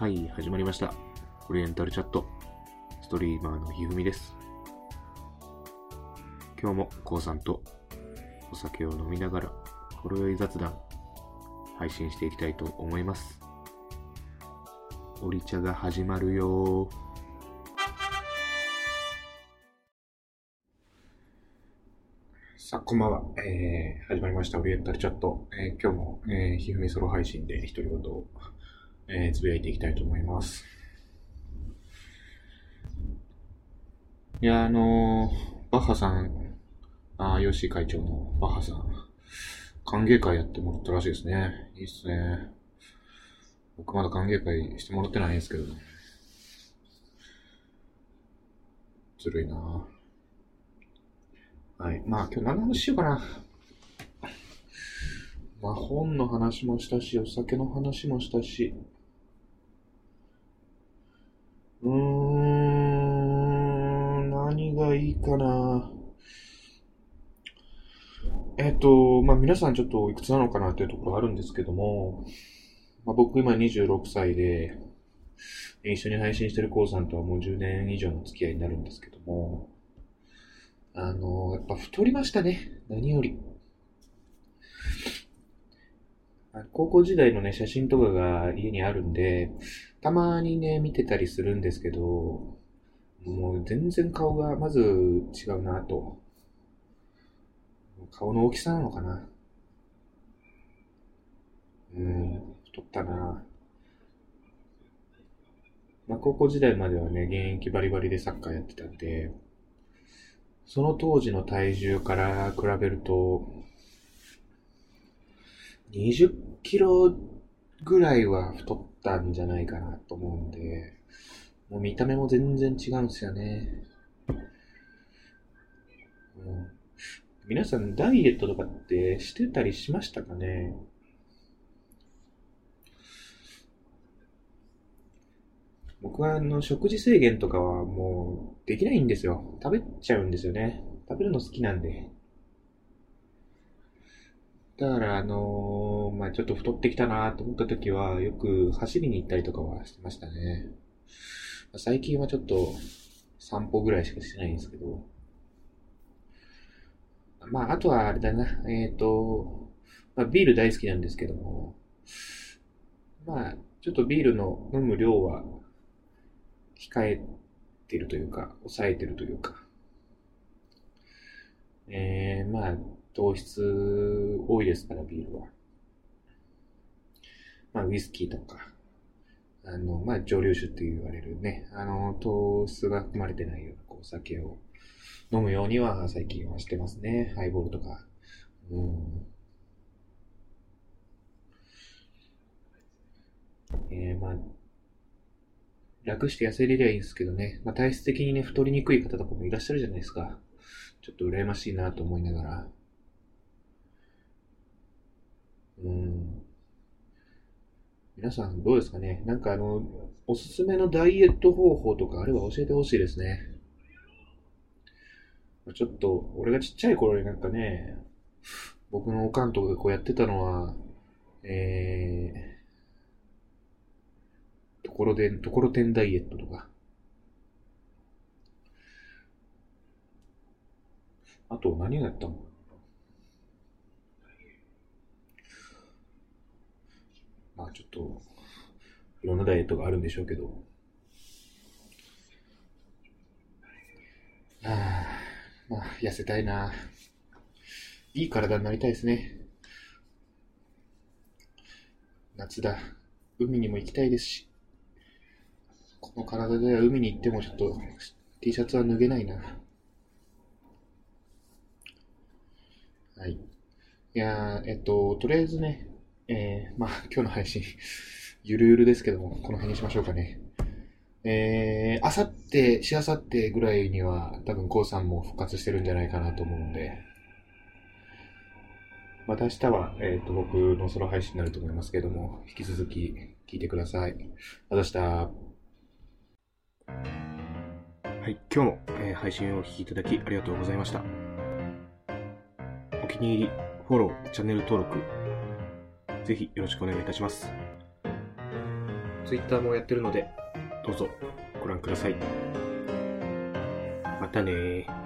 はい、始まりました。オリエンタルチャット。ストリーマーのひふみです。今日もこうさんとお酒を飲みながら、ほろ酔い雑談、配信していきたいと思います。オリ茶が始まるよさあ、こんばんは。えー、始まりました。オリエンタルチャット。えー今日も、えー、ひふみソロ配信で独り言を、えー、つぶやいていきたいと思います。いや、あのーバッハさん、あー、ヨシ会長のバッハさん、歓迎会やってもらったらしいですね。いいっすね。僕まだ歓迎会してもらってないんですけど、ずるいなはい。まあ今日何の話しようかな。まあ本の話もしたし、お酒の話もしたし。かな。えっと、まあ皆さんちょっといくつなのかなっていうところあるんですけども、まあ僕今26歳で、一緒に配信してるコウさんとはもう10年以上の付き合いになるんですけども、あの、やっぱ太りましたね。何より。高校時代のね、写真とかが家にあるんで、たまにね、見てたりするんですけど、もう全然顔がまず違うなと。顔の大きさなのかな。うん、太ったな。まあ、高校時代まではね、現役バリバリでサッカーやってたんで、その当時の体重から比べると、20キロぐらいは太ったんじゃないかなと思うんで、もう見た目も全然違うんですよね。うん皆さんダイエットとかってしてたりしましたかね？僕はあの食事制限とかはもうできないんですよ。食べちゃうんですよね。食べるの好きなんで。だからあのーまあちょっと太ってきたなと思った時はよく走りに行ったりとかはしてましたね。最近はちょっと散歩ぐらいしかしてないんですけど。まああとはあれだな。えっ、と、まあビール大好きなんですけども。まあちょっとビールの飲む量は控えてるというか、抑えてるというか、えー、まあ、糖質多いですから、ビールは。まあ、ウイスキーとか、あの、まあ、蒸留酒って言われるね、あの、糖質が含まれてないようなこう酒を飲むようには最近はしてますね。ハイボールとか。うん。えー、まあ、楽して痩せれりゃいいんですけどね。まあ、体質的にね、太りにくい方とかもいらっしゃるじゃないですか。ちょっと羨ましいなと思いながら。うん。皆さんどうですかね？なんかあの、おすすめのダイエット方法とかあれば教えてほしいですね。ちょっと、俺がちっちゃい頃になんかね、僕のおかんとかがこうやってたのは、えー、ところで、ところてんダイエットとか。あと何をやったの？まあちょっと、いろんなダイエットがあるんでしょうけど。はあ、まあ痩せたいな。いい体になりたいですね。夏だ。海にも行きたいですし。この体では海に行ってもちょっと T シャツは脱げないな。はい。いや、えっと、とりあえずね、えー、まあ今日の配信、ゆるゆるですけども、この辺にしましょうかね。えー、あさって、しあさってぐらいには、多分、こうさんも復活してるんじゃないかなと思うんで、また明日は、えっ、と、僕のソロ配信になると思いますけども、引き続き聞いてください。あざした。はい、今日も、えー配信をお聞きいただきありがとうございました。お気に入り、フォロー、チャンネル登録、ぜひよろしくお願いいたします。Twitter もやってるので、どうぞご覧ください。またねー。